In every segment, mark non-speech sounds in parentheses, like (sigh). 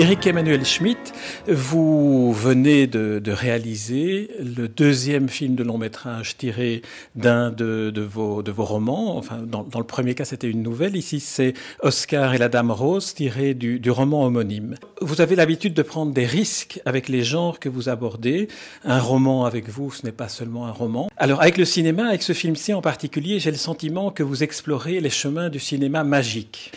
Eric Emmanuel Schmitt, vous venez de, réaliser le deuxième film de long métrage tiré d'un de, vos, romans. Enfin, dans, le premier cas, c'était une nouvelle. Ici, c'est Oscar et la Dame Rose, tiré du roman homonyme. Vous avez l'habitude de prendre des risques avec les genres que vous abordez. Un roman avec vous, ce n'est pas seulement un roman. Alors, avec le cinéma, avec ce film-ci en particulier, j'ai le sentiment que vous explorez les chemins du cinéma magique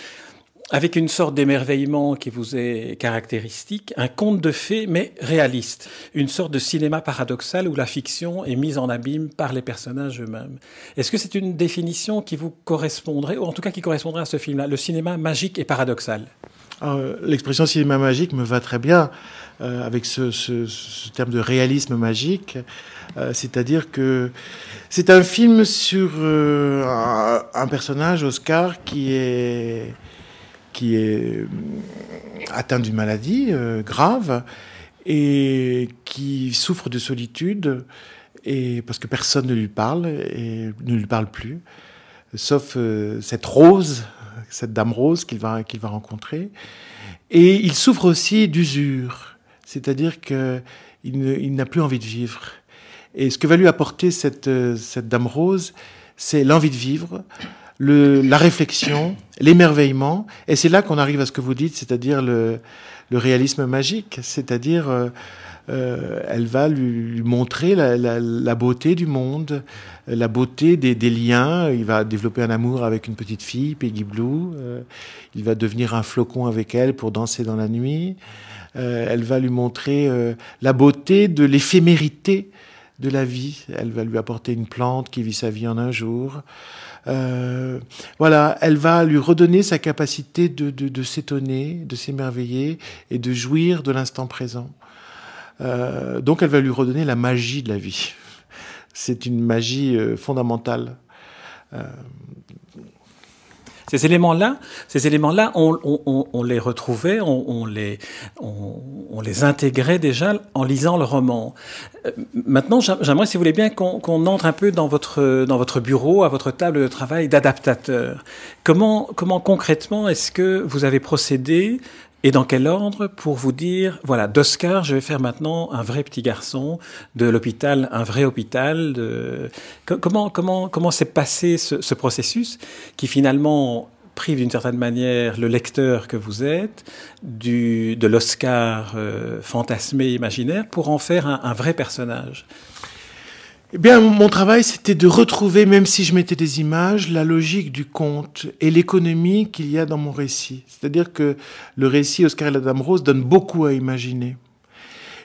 avec une sorte d'émerveillement qui vous est caractéristique, un conte de fées mais réaliste, une sorte de cinéma paradoxal où la fiction est mise en abîme par les personnages eux-mêmes. Est-ce que c'est une définition qui vous correspondrait, ou en tout cas qui correspondrait à ce film-là, le cinéma magique et paradoxal? L'expression cinéma magique me va très bien euh, avec ce, terme de réalisme magique, euh, c'est-à-dire que c'est un film sur euh, un personnage, Oscar, qui est qui est euh, atteint d'une maladie euh, grave et qui souffre de solitude et parce que personne ne lui parle et ne lui parle plus, sauf euh, cette rose, cette dame rose qu'il va qu'il va rencontrer. Et il souffre aussi d'usure, c'est-à-dire que il n'a plus envie de vivre. Et ce que va lui apporter cette cette dame rose, c'est l'envie de vivre, le, la réflexion, l'émerveillement, et c'est là qu'on arrive à ce que vous dites, c'est-à-dire le, le, réalisme magique, c'est-à-dire euh, euh, elle va lui, montrer la, la, la, beauté du monde, la beauté des, des, liens. Il va développer un amour avec une petite fille, Peggy Blue. Euh, il va devenir un flocon avec elle pour danser dans la nuit. Euh, elle va lui montrer la beauté de l'éphémérité de la vie. Elle va lui apporter une plante qui vit sa vie en un jour. Euh, voilà, elle va lui redonner sa capacité de, s'étonner, de s'émerveiller et de jouir de l'instant présent. Euh, donc elle va lui redonner la magie de la vie. C'est une magie euh, fondamentale. Ces éléments-là, ces éléments-là, on, les retrouvait, on, les, on, les intégrait déjà en lisant le roman. Euh, maintenant, j'aimerais, si vous voulez bien, qu'on entre un peu dans votre, dans votre bureau, à votre table de travail d'adaptateur. Comment, comment concrètement est-ce que vous avez procédé et dans quel ordre pour vous dire, voilà, d'Oscar, je vais faire maintenant un vrai petit garçon, de l'hôpital, un vrai hôpital. De... Comment comment comment s'est passé ce, ce, processus qui finalement prive d'une certaine manière le lecteur que vous êtes du de l'Oscar euh, fantasmé imaginaire pour en faire un, un vrai personnage? Eh bien, mon travail, c'était de retrouver, même si je mettais des images, la logique du conte et l'économie qu'il y a dans mon récit. C'est-à-dire que le récit Oscar et la Dame Rose donne beaucoup à imaginer.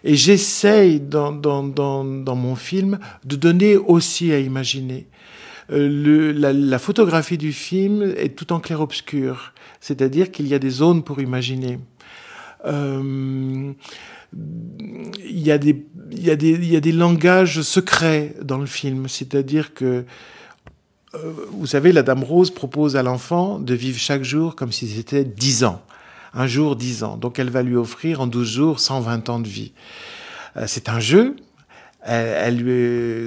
Et j'essaye, dans, dans, dans, dans, mon film, de donner aussi à imaginer. Euh, le, la, la, photographie du film est tout en clair-obscur. C'est-à-dire qu'il y a des zones pour imaginer. Euh, il y a des il y a des il y a des langages secrets dans le film, c'est-à-dire que euh, vous savez, la Dame Rose propose à l'enfant de vivre chaque jour comme si c'était 10 ans. Un jour, 10 ans. Donc elle va lui offrir en 12 jours 120 ans de vie. Euh, c'est un jeu. Elle,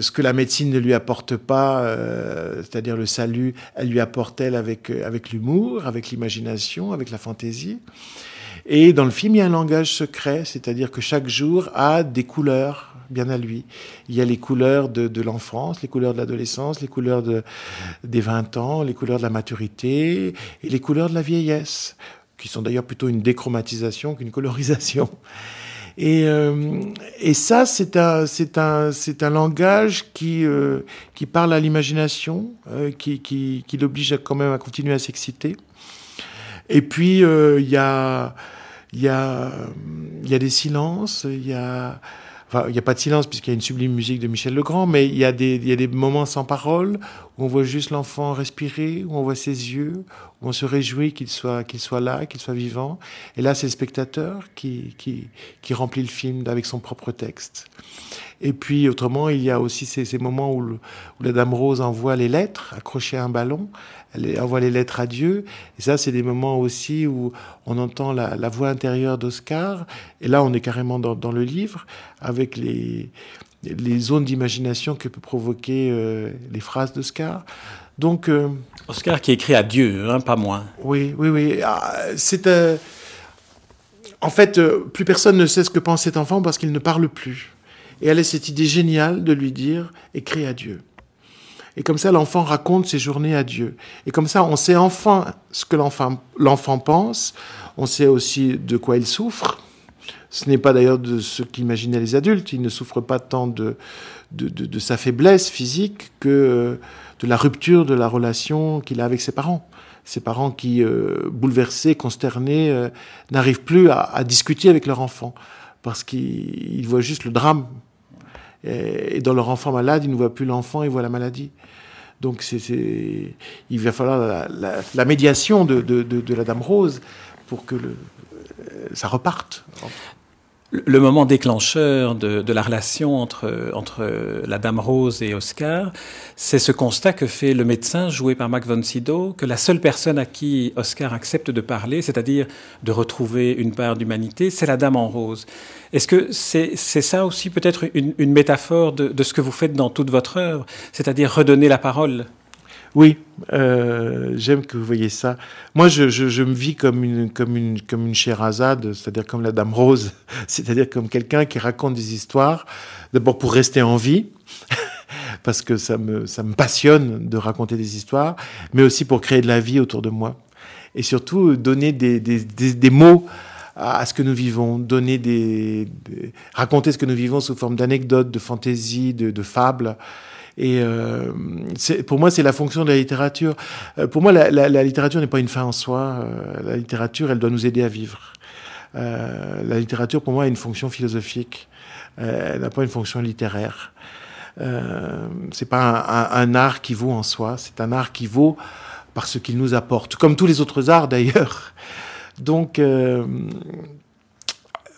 ce que la médecine ne lui apporte pas, euh, c'est-à-dire le salut, elle lui apporte-elle avec, avec l'humour, avec l'imagination, avec la fantaisie. Et dans le film, il y a un langage secret, c'est-à-dire que chaque jour a des couleurs bien à lui. Il y a les couleurs de, l'enfance, les couleurs de l'adolescence, les couleurs de, des 20 ans, les couleurs de la maturité et les couleurs de la vieillesse, qui sont d'ailleurs plutôt une déchromatisation qu'une colorisation. Et, euh, ça, c'est un, langage qui, euh, parle à l'imagination, euh, qui, l'oblige quand même à continuer à s'exciter. Et puis, il y a il y a, il y a des silences, il y a, enfin, il n'y a pas de silence puisqu'il y a une sublime musique de Michel Legrand, mais il y a des, il y a des moments sans parole où on voit juste l'enfant respirer, où on voit ses yeux, où on se réjouit qu'il soit, soit là, qu'il soit vivant. Et là, c'est le spectateur qui, qui, qui remplit le film avec son propre texte. Et puis, autrement, il y a aussi ces, moments où, la Dame Rose envoie les lettres accrochées à un ballon. Elle envoie les lettres à Dieu. Et ça, c'est des moments aussi où on entend la, la voix intérieure d'Oscar. Et là, on est carrément dans, dans le livre avec les, les zones d'imagination que peut provoquer euh, les phrases d'Oscar. Donc, euh, Oscar qui écrit à Dieu, hein, pas moins. Oui, oui, oui. Ah, c'est euh, en fait plus personne ne sait ce que pense cet enfant parce qu'il ne parle plus. Et elle a cette idée géniale de lui dire écris à Dieu. Et comme ça, l'enfant raconte ses journées à Dieu. Et comme ça, on sait enfin ce que l'enfant l'enfant pense. On sait aussi de quoi il souffre. Ce n'est pas d'ailleurs de ce qu'imaginaient les adultes. Il ne souffre pas tant de, de, de, sa faiblesse physique que euh, de la rupture de la relation qu'il a avec ses parents. Ses parents qui, euh, bouleversés, consternés, euh, n'arrivent plus à, discuter avec leur enfant parce qu'ils voient juste le drame. Et, dans leur enfant malade, ils ne voient plus l'enfant, ils voient la maladie. Donc c'est, il va falloir la, médiation de, de, de, la Dame Rose pour que ça reparte le moment déclencheur de, la relation entre, la Dame Rose et Oscar, c'est ce constat que fait le médecin joué par Mac von Sydow, que la seule personne à qui Oscar accepte de parler, c'est-à-dire de retrouver une part d'humanité, c'est la Dame en Rose. Est-ce que c'est ça aussi peut-être une, une, métaphore de, de, ce que vous faites dans toute votre œuvre, c'est-à-dire redonner la parole? Oui, euh, j'aime que vous voyez ça. Moi, je, me vis comme une, comme une, comme une Sherazade, c'est-à-dire comme la Dame Rose, (laughs) c'est-à-dire comme quelqu'un qui raconte des histoires, d'abord pour rester en vie, (laughs) parce que ça me, ça me passionne de raconter des histoires, mais aussi pour créer de la vie autour de moi. Et surtout, donner des, des, des, mots à ce que nous vivons, donner des, raconter ce que nous vivons sous forme d'anecdotes, de fantaisies, de fables. Et euh, pour moi, c'est la fonction de la littérature. Euh, pour moi, la, la, la littérature n'est pas une fin en soi. Euh, la littérature, elle doit nous aider à vivre. Euh, la littérature, pour moi, a une fonction philosophique. Euh, elle n'a pas une fonction littéraire. c'est pas un, un, un, art qui vaut en soi. C'est un art qui vaut par ce qu'il nous apporte, comme tous les autres arts d'ailleurs. Donc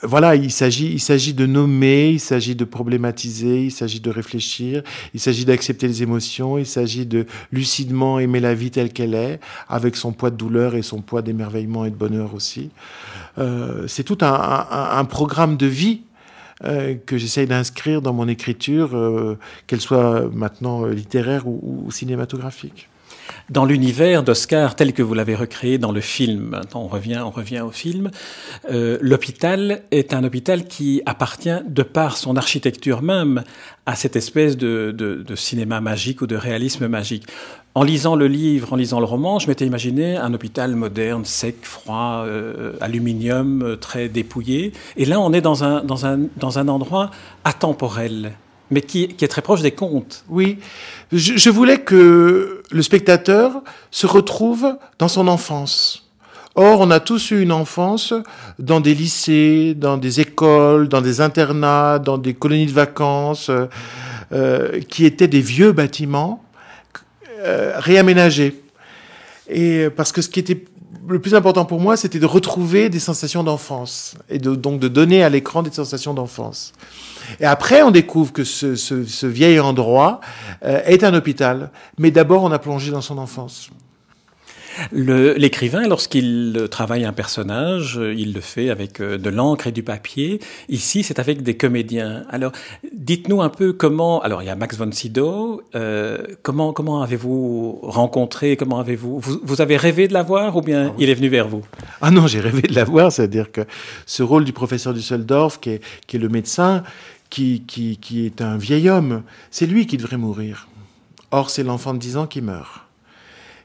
voilà, il s'agit, il s'agit de nommer, il s'agit de problématiser, il s'agit de réfléchir, il s'agit d'accepter les émotions, il s'agit de lucidement aimer la vie telle qu'elle est, avec son poids de douleur et son poids d'émerveillement et de bonheur aussi. Euh, c'est tout un, un, un, programme de vie euh, que j'essaye d'inscrire dans mon écriture, euh, qu'elle soit maintenant littéraire ou, ou cinématographique dans l'univers d'Oscar tel que vous l'avez recréé dans le film. On revient, on revient au film. Euh, l'hôpital est un hôpital qui appartient, de par son architecture même, à cette espèce de, de, de cinéma magique ou de réalisme magique. En lisant le livre, en lisant le roman, je m'étais imaginé un hôpital moderne, sec, froid, euh, aluminium, euh, très dépouillé. Et là, on est dans un, dans un, dans un endroit atemporel mais qui, est très proche des contes. Oui, je, voulais que le spectateur se retrouve dans son enfance. Or, on a tous eu une enfance dans des lycées, dans des écoles, dans des internats, dans des colonies de vacances, euh, qui étaient des vieux bâtiments euh, réaménagés. Et parce que ce qui était le plus important pour moi, c'était de retrouver des sensations d'enfance et de, donc de donner à l'écran des sensations d'enfance. Et après, on découvre que ce, ce, ce vieil endroit euh, est un hôpital. Mais d'abord, on a plongé dans son enfance. L'écrivain, lorsqu'il travaille un personnage, il le fait avec euh, de l'encre et du papier. Ici, c'est avec des comédiens. Alors, dites-nous un peu comment. Alors, il y a Max von Sydow. Euh, comment comment avez-vous rencontré Comment avez-vous vous, vous, avez rêvé de l'avoir ou bien ah oui. il est venu vers vous? Ah non, j'ai rêvé de l'avoir. C'est-à-dire que ce rôle du professeur Düsseldorf, qui est, qui est le médecin, qui, qui, qui est un vieil homme, c'est lui qui devrait mourir. Or, c'est l'enfant de 10 ans qui meurt.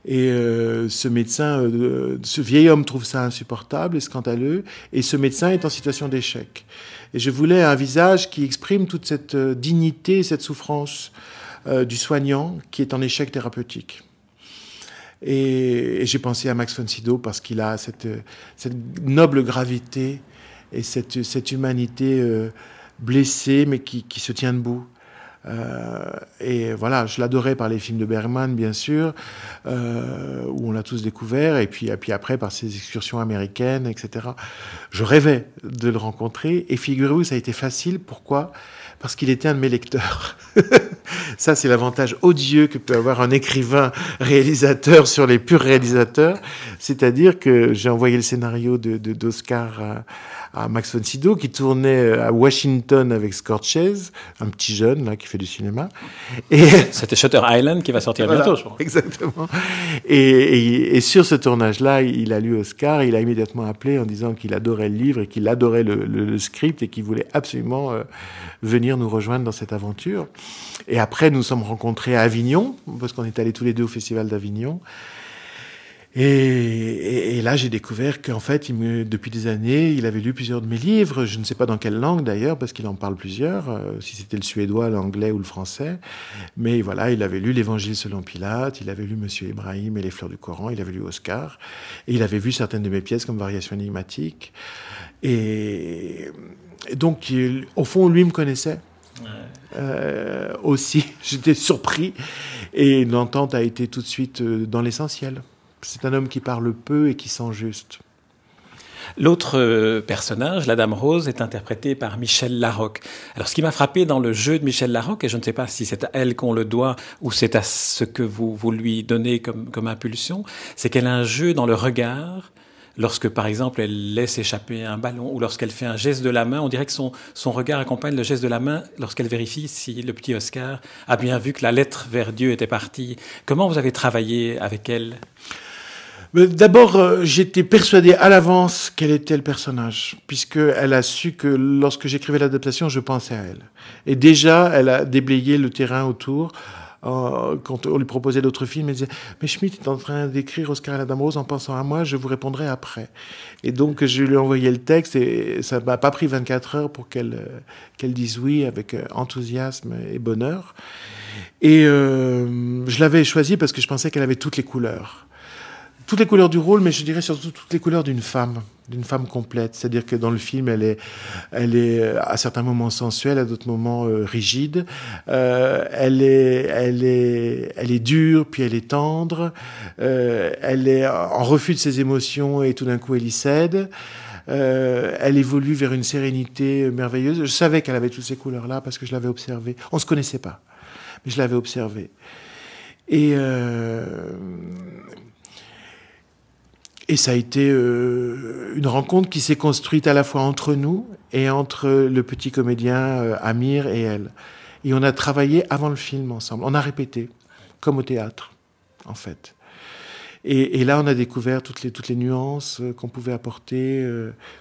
Et euh, ce médecin, euh, ce vieil homme trouve ça insupportable et scandaleux, et ce médecin est en situation d'échec. Et je voulais un visage qui exprime toute cette euh, dignité, cette souffrance du soignant qui est en échec thérapeutique. Et, j'ai pensé à Max von Sydow parce qu'il a cette, noble gravité et cette, humanité blessée mais qui, se tient debout. Euh, et voilà, je l'adorais par les films de Bergman, bien sûr, euh, où on l'a tous découvert, et puis, et puis après par ses excursions américaines, etc. Je rêvais de le rencontrer, et figurez-vous, ça a été facile. Pourquoi? Parce qu'il était un de mes lecteurs. (laughs) Ça, c'est l'avantage odieux que peut avoir un écrivain réalisateur sur les purs réalisateurs. C'est-à-dire que j'ai envoyé le scénario de, d'Oscar à, à Max von Sydow, qui tournait euh, à Washington avec Scorsese, un petit jeune là qui fait du cinéma. Et (laughs) c'était Shutter Island qui va sortir bientôt, je crois. Exactement. Et, et, sur ce tournage-là, il a lu Oscar, il a immédiatement appelé en disant qu'il adorait le livre et qu'il adorait le, le, script et qu'il voulait absolument euh, venir nous rejoindre dans cette aventure. Et après, nous sommes rencontrés à Avignon, parce qu'on est allés tous les deux au Festival d'Avignon. Et, et, là, j'ai découvert qu'en fait, il me, depuis des années, il avait lu plusieurs de mes livres. Je ne sais pas dans quelle langue d'ailleurs, parce qu'il en parle plusieurs, euh, si c'était le suédois, l'anglais ou le français. Mais voilà, il avait lu l'Évangile selon Pilate, il avait lu Monsieur Ibrahim et les fleurs du Coran, il avait lu Oscar, et il avait vu certaines de mes pièces comme Variation énigmatique. Et, et donc, il, au fond, lui me connaissait. Ouais. Euh, aussi, (laughs) j'étais surpris. Et l'entente a été tout de suite euh, dans l'essentiel. C'est un homme qui parle peu et qui sent juste. L'autre euh, personnage, la Dame Rose, est interprétée par Michel Larocque. Alors, ce qui m'a frappé dans le jeu de Michel Larocque, et je ne sais pas si c'est à elle qu'on le doit ou c'est à ce que vous, vous lui donnez comme, impulsion, c'est qu'elle a un jeu dans le regard lorsque, par exemple, elle laisse échapper un ballon ou lorsqu'elle fait un geste de la main, on dirait que son, son regard accompagne le geste de la main lorsqu'elle vérifie si le petit Oscar a bien vu que la lettre vers Dieu était partie. Comment vous avez travaillé avec elle? D'abord, euh, j'étais persuadé à l'avance quel était le personnage, puisqu'elle a su que lorsque j'écrivais l'adaptation, je pensais à elle. Et déjà, elle a déblayé le terrain autour. Euh, quand on lui proposait d'autres films, elle disait Mais Schmitt est en train d'écrire Oscar et la Dame Rose en pensant à moi, je vous répondrai après. Et donc, je lui ai envoyé le texte et ça m'a pas pris 24 heures pour qu'elle euh, qu'elle dise oui avec enthousiasme et bonheur. Et je l'avais choisi parce que je pensais qu'elle avait toutes les couleurs toutes les couleurs du rôle, mais je dirais surtout toutes les couleurs d'une femme, d'une femme complète. C'est-à-dire que dans le film, elle est, elle est euh, à certains moments sensuelle, à d'autres moments euh, rigide. Euh, elle est, elle est, elle est dure, puis elle est tendre. Euh, elle est en refus de ses émotions et tout d'un coup elle y cède. Euh, elle évolue vers une sérénité merveilleuse. Je savais qu'elle avait toutes ces couleurs-là parce que je l'avais observée. On se connaissait pas, mais je l'avais observée. Et euh, et ça a été euh, une rencontre qui s'est construite à la fois entre nous et entre le petit comédien euh, Amir et elle. Et on a travaillé avant le film ensemble. On a répété, comme au théâtre, en fait. Et, là, on a découvert toutes les, toutes les nuances euh, qu'on pouvait apporter,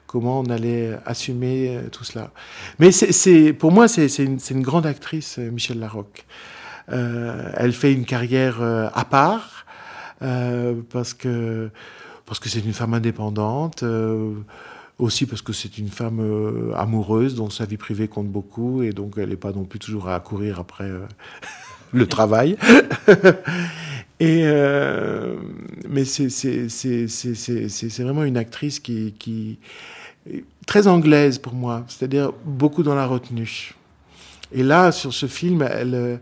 comment on allait assumer tout cela. Mais c'est, pour moi, c'est une, une, grande actrice, Michel Larocque. elle fait une carrière à part, parce que parce que c'est une femme indépendante, euh, aussi parce que c'est une femme euh, amoureuse dont sa vie privée compte beaucoup et donc elle n'est pas non plus toujours à courir après euh, (laughs) le travail. (laughs) et euh, mais c'est vraiment une actrice qui, qui très anglaise pour moi, c'est-à-dire beaucoup dans la retenue. Et là, sur ce film, elle,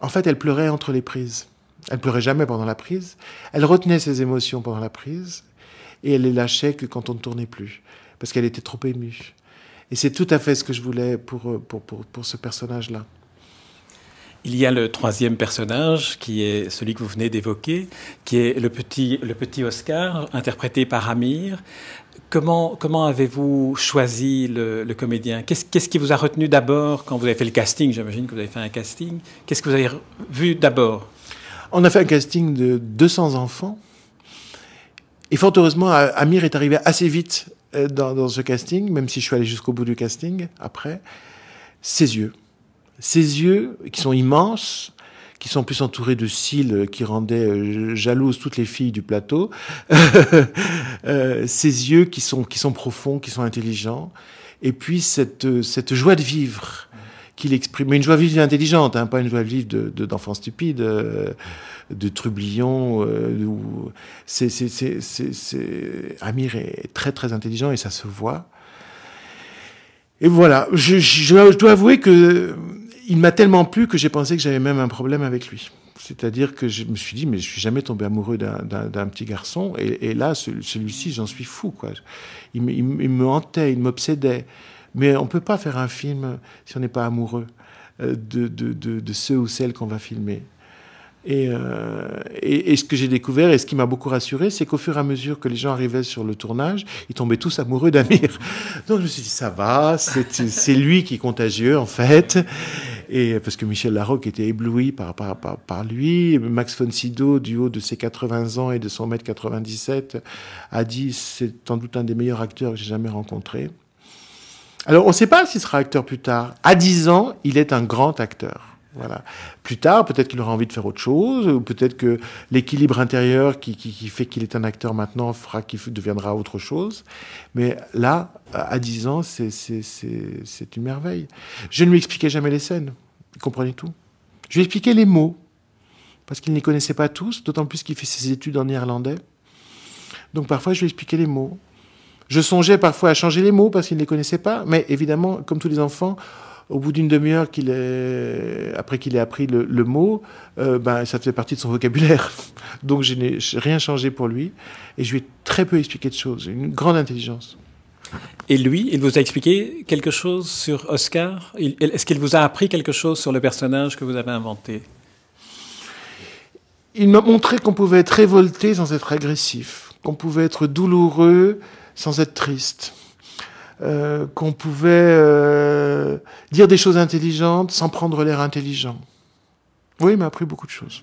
en fait, elle pleurait entre les prises. Elle pleurait jamais pendant la prise. Elle retenait ses émotions pendant la prise et elle les lâchait que quand on ne tournait plus, parce qu'elle était trop émue. Et c'est tout à fait ce que je voulais pour, pour, pour, pour ce personnage-là. Il y a le troisième personnage, qui est celui que vous venez d'évoquer, qui est le petit, le petit Oscar, interprété par Amir. Comment, comment avez-vous choisi le, comédien? Qu'est-ce qui vous a retenu d'abord quand vous avez fait le casting? J'imagine que vous avez fait un casting. Qu'est-ce que vous avez vu d'abord? On a fait un casting de 200 enfants. Et fort heureusement, Amir est arrivé assez vite euh, dans, ce casting, même si je suis allé jusqu'au bout du casting après. Ses yeux. Ses yeux, qui sont immenses, qui sont plus entourés de cils qui rendaient euh, jalouses toutes les filles du plateau. (laughs) euh, ses yeux qui sont, profonds, qui sont intelligents. Et puis cette joie de vivre qu'il exprime. Mais une joie vive et intelligente, hein, pas une joie vive d'enfant de, de, stupide. Euh, de. Euh, Amir est très très intelligent et ça se voit. Et voilà, je, dois avouer que il m'a tellement plu que j'ai pensé que j'avais même un problème avec lui. C'est-à-dire que je me suis dit, mais je suis jamais tombé amoureux d'un petit garçon. Et, là, celui-ci, j'en suis fou. Quoi. Il, me hantait, il m'obsédait. Mais on peut pas faire un film si on n'est pas amoureux euh, de, de, de, de ceux ou celles qu'on va filmer. Euh, et, et, ce que j'ai découvert et ce qui m'a beaucoup rassuré, c'est qu'au fur et à mesure que les gens arrivaient sur le tournage, ils tombaient tous amoureux d'Amir. (laughs) Donc je me suis dit, ça va, c'est lui qui est contagieux en fait. Et parce que Michel Larocque était ébloui par, par, par, par lui. Max von Sydow, du haut de ses 80 ans et de son mètre 97, a dit c'est sans doute un des meilleurs acteurs que j'ai jamais rencontré. Alors on ne sait pas s'il sera acteur plus tard. À 10 ans, il est un grand acteur. Voilà. Plus tard, peut-être qu'il aura envie de faire autre chose, ou peut-être que l'équilibre intérieur qui, fait qu'il est un acteur maintenant fera qu'il deviendra autre chose. Mais là, à 10 ans, c'est une merveille. Je ne lui expliquais jamais les scènes. Il comprenait tout. Je lui expliquais les mots, parce qu'il ne les connaissait pas tous, d'autant plus qu'il fait ses études en néerlandais. Donc parfois, je lui expliquais les mots. Je songeais parfois à changer les mots parce qu'il ne les connaissait pas, mais évidemment, comme tous les enfants, au bout d'une demi-heure qu'il après qu'il ait appris le, mot, euh, ben, ça faisait partie de son vocabulaire. (laughs) Donc je n'ai rien changé pour lui et je lui ai très peu expliqué de choses, une grande intelligence. Et lui, il vous a expliqué quelque chose sur Oscar? Est-ce qu'il vous a appris quelque chose sur le personnage que vous avez inventé? Il m'a montré qu'on pouvait être révolté sans être agressif, qu'on pouvait être douloureux sans être triste euh, qu'on pouvait euh, dire des choses intelligentes sans prendre l'air intelligent. Oui, il m'a appris beaucoup de choses.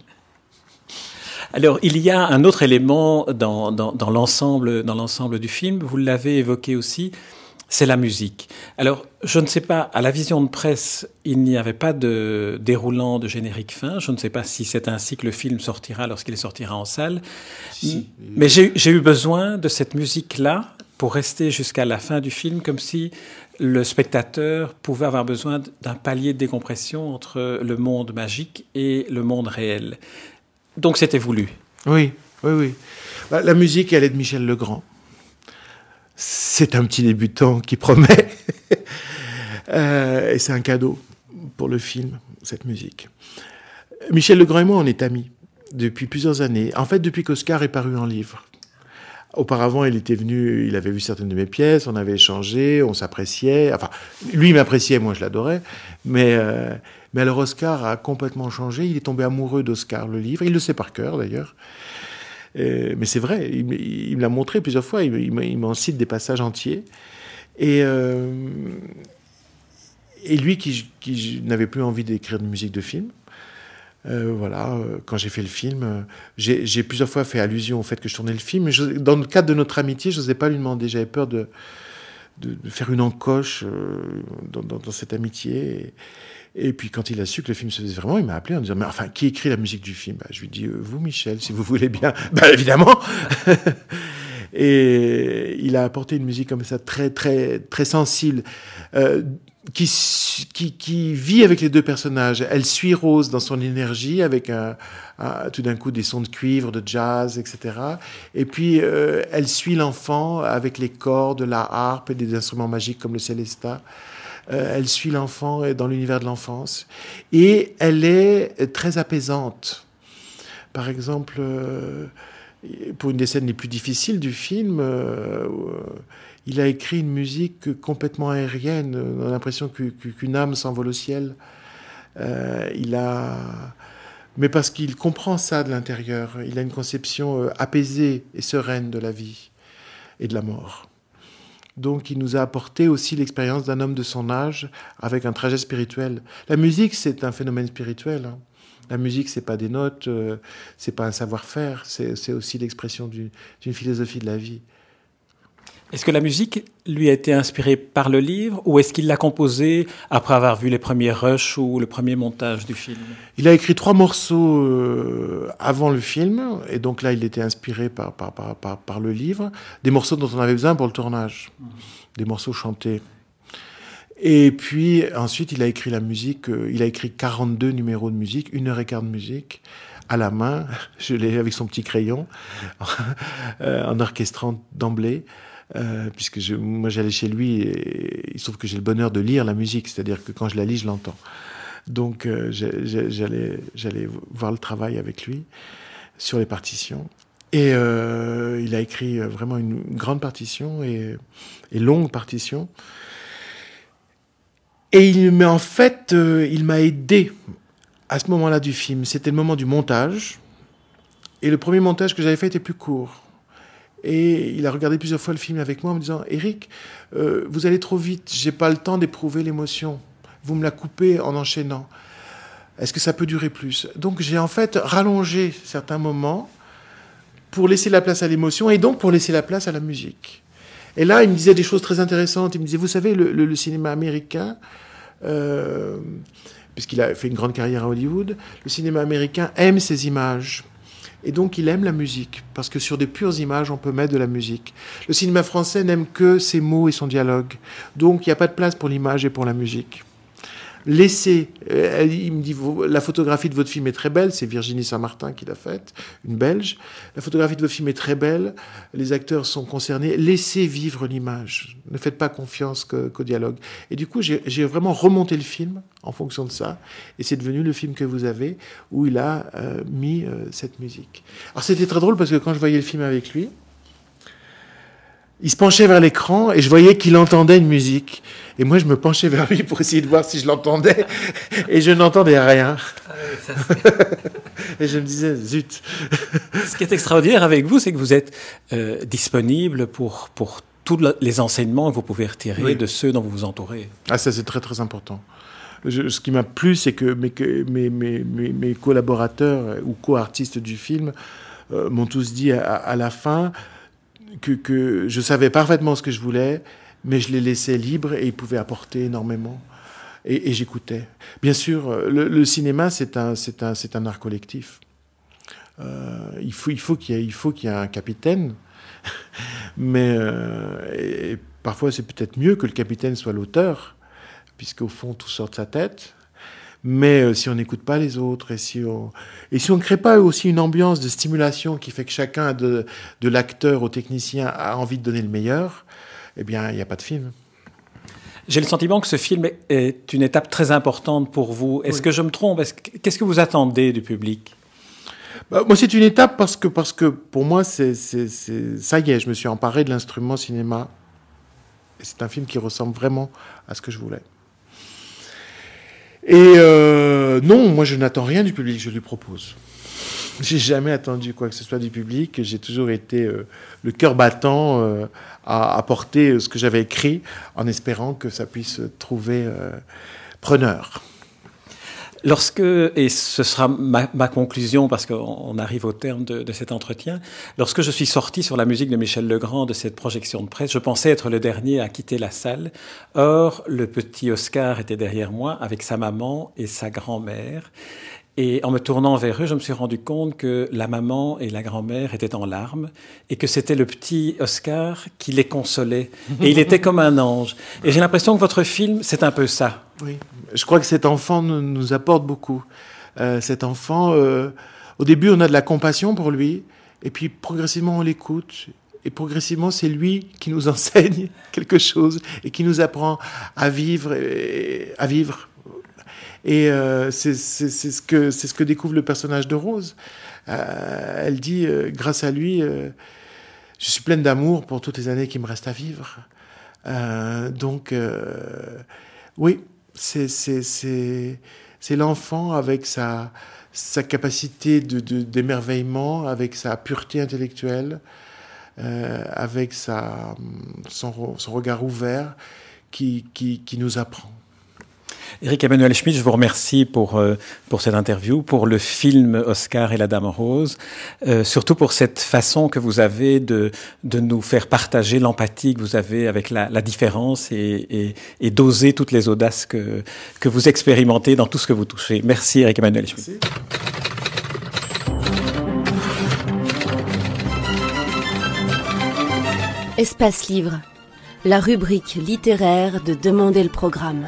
Alors, il y a un autre élément dans, dans, dans l'ensemble, dans l'ensemble du film, vous l'avez évoqué aussi, c'est la musique. Alors, je ne sais pas, à la vision de presse, il n'y avait pas de déroulant de générique fin. Je ne sais pas si c'est ainsi que le film sortira lorsqu'il sortira en salle. Mais j'ai eu besoin de cette musique-là pour rester jusqu'à la fin du film, comme si le spectateur pouvait avoir besoin d'un palier de décompression entre le monde magique et le monde réel. Donc c'était voulu. Oui, oui, oui. Bah, la musique, elle est de Michel Legrand. C'est un petit débutant qui promet. (laughs) euh, et c'est un cadeau pour le film, cette musique. Michel Legrand et moi, on est amis depuis plusieurs années. En fait, depuis qu'Oscar est paru en livre. Auparavant, il était venu, il avait vu certaines de mes pièces, on avait échangé, on s'appréciait. Enfin, lui m'appréciait, moi je l'adorais. Mais, euh, mais alors Oscar a complètement changé. Il est tombé amoureux d'Oscar, le livre. Il le sait par cœur d'ailleurs. Euh, mais c'est vrai, il, me l'a montré plusieurs fois. Il, m'en cite des passages entiers. Et, euh, lui qui, n'avait plus envie d'écrire de musique de film, euh, voilà, quand j'ai fait le film, j'ai plusieurs fois fait allusion au fait que je tournais le film, mais dans le cadre de notre amitié, je n'osais pas lui demander. J'avais peur de, de, faire une encoche dans, cette amitié. Et, puis quand il a su que le film se faisait vraiment, il m'a appelé en disant Mais enfin, qui écrit la musique du film? Bah, Je lui dis Vous, Michel, si vous voulez bien. (laughs) bah, évidemment (laughs) Et il a apporté une musique comme ça, très, très, très sensible qui, vit avec les deux personnages. Elle suit Rose dans son énergie, avec tout d'un coup des sons de cuivre, de jazz, etc. Et puis euh, elle suit l'enfant avec les cordes, la harpe et des instruments magiques comme le célesta. Euh, elle suit l'enfant dans l'univers de l'enfance. Et elle est très apaisante. Par exemple, euh, pour une des scènes les plus difficiles du film, il a écrit une musique complètement aérienne. On a l'impression qu'une âme s'envole au ciel. Euh, il a, mais parce qu'il comprend ça de l'intérieur. Il a une conception euh, apaisée et sereine de la vie et de la mort. Donc il nous a apporté aussi l'expérience d'un homme de son âge avec un trajet spirituel. La musique, c'est un phénomène spirituel. Hein. La musique, c'est pas des notes, euh, c'est pas un savoir-faire, c'est aussi l'expression d'une philosophie de la vie. Est-ce que la musique lui a été inspirée par le livre ou est-ce qu'il l'a composée après avoir vu les premiers rushs ou le premier montage du film? Il a écrit trois morceaux euh, avant le film et donc là il était inspiré par, par, par, par, le livre, des morceaux dont on avait besoin pour le tournage, mmh. des morceaux chantés. Et puis ensuite il a écrit la musique, euh, il a écrit 42 numéros de musique, une heure et quart de musique à la main, (laughs) je l'ai avec son petit crayon, (laughs) euh, en orchestrant d'emblée. Euh, puisque moi j'allais chez lui et il se trouve que j'ai le bonheur de lire la musique, c'est-à-dire que quand je la lis, je l'entends. Donc j'allais j'allais voir le travail avec lui sur les partitions. Et euh, il a écrit vraiment une grande partition et, et longue partition. Et il, mais en fait, euh, il m'a aidé à ce moment-là du film. C'était le moment du montage. Et le premier montage que j'avais fait était plus court. Et il a regardé plusieurs fois le film avec moi en me disant Eric, euh, vous allez trop vite, j'ai pas le temps d'éprouver l'émotion. Vous me la coupez en enchaînant. Est-ce que ça peut durer plus? Donc j'ai en fait rallongé certains moments pour laisser la place à l'émotion et donc pour laisser la place à la musique. Et là, il me disait des choses très intéressantes. Il me disait, vous savez, le, cinéma américain, euh, puisqu'il a fait une grande carrière à Hollywood, le cinéma américain aime ses images. Et donc il aime la musique, parce que sur des pures images, on peut mettre de la musique. Le cinéma français n'aime que ses mots et son dialogue. Donc il n'y a pas de place pour l'image et pour la musique laissez. Euh, il me dit la photographie de votre film est très belle. C'est Virginie Saint-Martin qui l'a faite, une Belge. La photographie de votre film est très belle. Les acteurs sont concernés. Laissez vivre l'image. Ne faites pas confiance qu'au dialogue. Et du coup, j'ai vraiment remonté le film en fonction de ça. Et c'est devenu le film que vous avez où il a euh, mis euh, cette musique. Alors c'était très drôle parce que quand je voyais le film avec lui, il se penchait vers l'écran et je voyais qu'il entendait une musique. Et moi, je me penchais vers lui pour essayer de voir si je l'entendais. Et je n'entendais rien. Ah (laughs) et je me disais, zut. Ce qui est extraordinaire avec vous, c'est que vous êtes euh, disponible pour, pour tous les enseignements que vous pouvez retirer de ceux dont vous vous entourez. Ah, ça, c'est très, très important. ce qui m'a plu, c'est que mes, mes, mes, mes, collaborateurs ou co-artistes du film euh, m'ont tous dit à la fin que, je savais parfaitement ce que je voulais, mais je les laissais libres et ils pouvaient apporter énormément. Et, j'écoutais. Bien sûr, le, cinéma, c'est un, c'est un, c'est un art collectif. Euh, il faut, il faut qu'il y qu'il y ait un capitaine, (laughs) mais euh, parfois c'est peut-être mieux que le capitaine soit l'auteur, puisqu'au fond tout sort de sa tête. Mais euh, si on n'écoute pas les autres et si on et si on ne crée pas aussi une ambiance de stimulation qui fait que chacun de, de l'acteur au technicien a envie de donner le meilleur, eh bien, il n'y a pas de film. J'ai le sentiment que ce film est une étape très importante pour vous. Est-ce que je me trompe? Qu'est-ce que vous attendez du public? Bah, Moi, c'est une étape parce que, parce que pour moi, c'est, ça y est, je me suis emparé de l'instrument cinéma. C'est un film qui ressemble vraiment à ce que je voulais. Et euh, non, moi je n'attends rien du public, je lui propose. J'ai jamais attendu quoi que ce soit du public. J'ai toujours été euh, le cœur battant euh, à apporter ce que j'avais écrit, en espérant que ça puisse trouver preneur. Lorsque, et ce sera ma, conclusion parce qu'on arrive au terme de, de, cet entretien, lorsque je suis sorti sur la musique de Michel Legrand de cette projection de presse, je pensais être le dernier à quitter la salle. Or, le petit Oscar était derrière moi avec sa maman et sa grand-mère. Et en me tournant vers eux, je me suis rendu compte que la maman et la grand-mère étaient en larmes et que c'était le petit Oscar qui les consolait. Et il était comme un ange. Et j'ai l'impression que votre film, c'est un peu ça. Oui, je crois que cet enfant nous, apporte beaucoup. Euh, cet enfant, euh, au début, on a de la compassion pour lui, et puis progressivement, on l'écoute. Et progressivement, c'est lui qui nous (laughs) enseigne quelque chose et qui nous apprend à vivre, à vivre et euh, c'est ce, que, ce que découvre le personnage de Rose. Euh, elle dit, euh, grâce à lui, je suis pleine d'amour pour toutes les années qui me restent à vivre. donc, oui, c'est l'enfant avec sa, sa capacité d'émerveillement, de, avec sa pureté intellectuelle, avec sa, son, son regard ouvert qui, qui, qui nous apprend. Eric Emmanuel Schmitt, je vous remercie pour, euh, pour cette interview, pour le film Oscar et la Dame Rose, euh, surtout pour cette façon que vous avez de, de nous faire partager l'empathie que vous avez avec la, la différence et, et, et d'oser toutes les audaces que, que vous expérimentez dans tout ce que vous touchez. Merci Eric Emmanuel Schmitt. Espace Livre, la rubrique littéraire de Demander le programme.